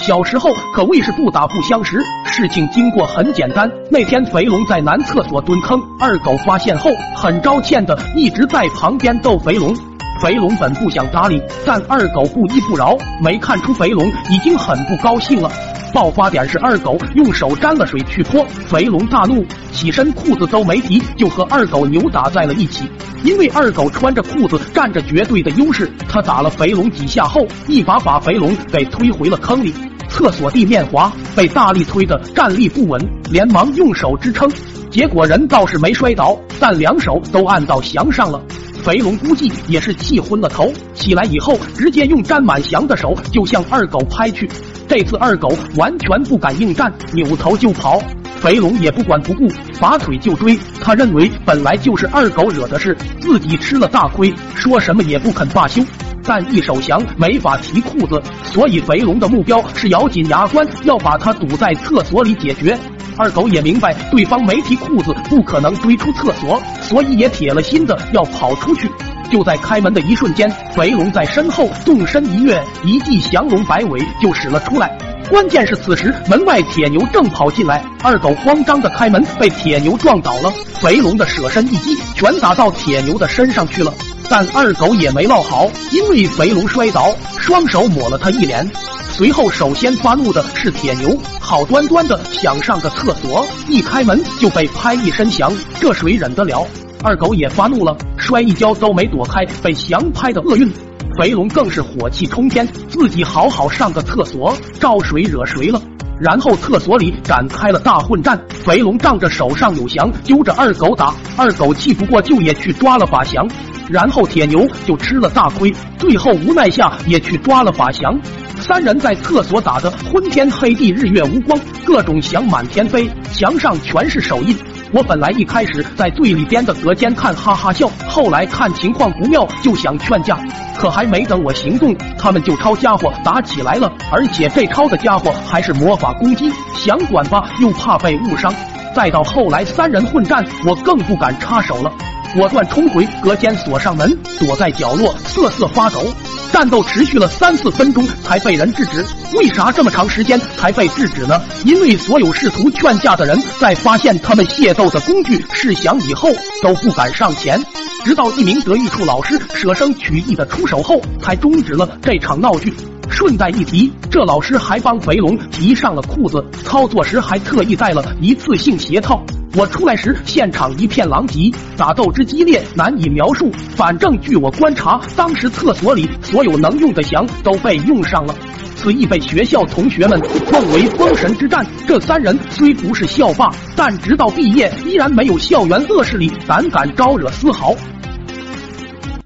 小时候可谓是不打不相识。事情经过很简单，那天肥龙在男厕所蹲坑，二狗发现后很招歉的一直在旁边逗肥龙。肥龙本不想搭理，但二狗不依不饶，没看出肥龙已经很不高兴了。爆发点是二狗用手沾了水去泼，肥龙大怒，起身裤子都没提就和二狗扭打在了一起。因为二狗穿着裤子占着绝对的优势，他打了肥龙几下后，一把把肥龙给推回了坑里。厕所地面滑，被大力推的站立不稳，连忙用手支撑，结果人倒是没摔倒，但两手都按到墙上了。肥龙估计也是气昏了头，起来以后直接用沾满翔的手就向二狗拍去。这次二狗完全不敢应战，扭头就跑。肥龙也不管不顾，拔腿就追。他认为本来就是二狗惹的事，自己吃了大亏，说什么也不肯罢休。但一手翔没法提裤子，所以肥龙的目标是咬紧牙关要把他堵在厕所里解决。二狗也明白对方没提裤子不可能追出厕所，所以也铁了心的要跑出去。就在开门的一瞬间，肥龙在身后纵身一跃，一记降龙摆尾就使了出来。关键是此时门外铁牛正跑进来，二狗慌张的开门，被铁牛撞倒了。肥龙的舍身一击全打到铁牛的身上去了，但二狗也没落好，因为肥龙摔倒，双手抹了他一脸。随后首先发怒的是铁牛，好端端的想上个厕所，一开门就被拍一身翔，这谁忍得了？二狗也发怒了，摔一跤都没躲开，被翔拍的厄运。肥龙更是火气冲天，自己好好上个厕所，招谁惹谁了？然后厕所里展开了大混战，肥龙仗着手上有翔，揪着二狗打，二狗气不过就也去抓了把翔，然后铁牛就吃了大亏，最后无奈下也去抓了把翔，三人在厕所打得昏天黑地，日月无光，各种翔满天飞，墙上全是手印。我本来一开始在最里边的隔间看哈哈笑，后来看情况不妙就想劝架，可还没等我行动，他们就抄家伙打起来了，而且这抄的家伙还是魔法攻击，想管吧又怕被误伤，再到后来三人混战，我更不敢插手了。果断冲回隔间，锁上门，躲在角落瑟瑟发抖。战斗持续了三四分钟，才被人制止。为啥这么长时间才被制止呢？因为所有试图劝架的人在发现他们械斗的工具是翔以后，都不敢上前。直到一名德育处老师舍生取义的出手后，才终止了这场闹剧。顺带一提，这老师还帮肥龙提上了裤子，操作时还特意带了一次性鞋套。我出来时，现场一片狼藉，打斗之激烈难以描述。反正据我观察，当时厕所里所有能用的翔都被用上了，此役被学校同学们奉为封神之战。这三人虽不是校霸，但直到毕业依然没有校园恶势力胆敢招惹丝毫。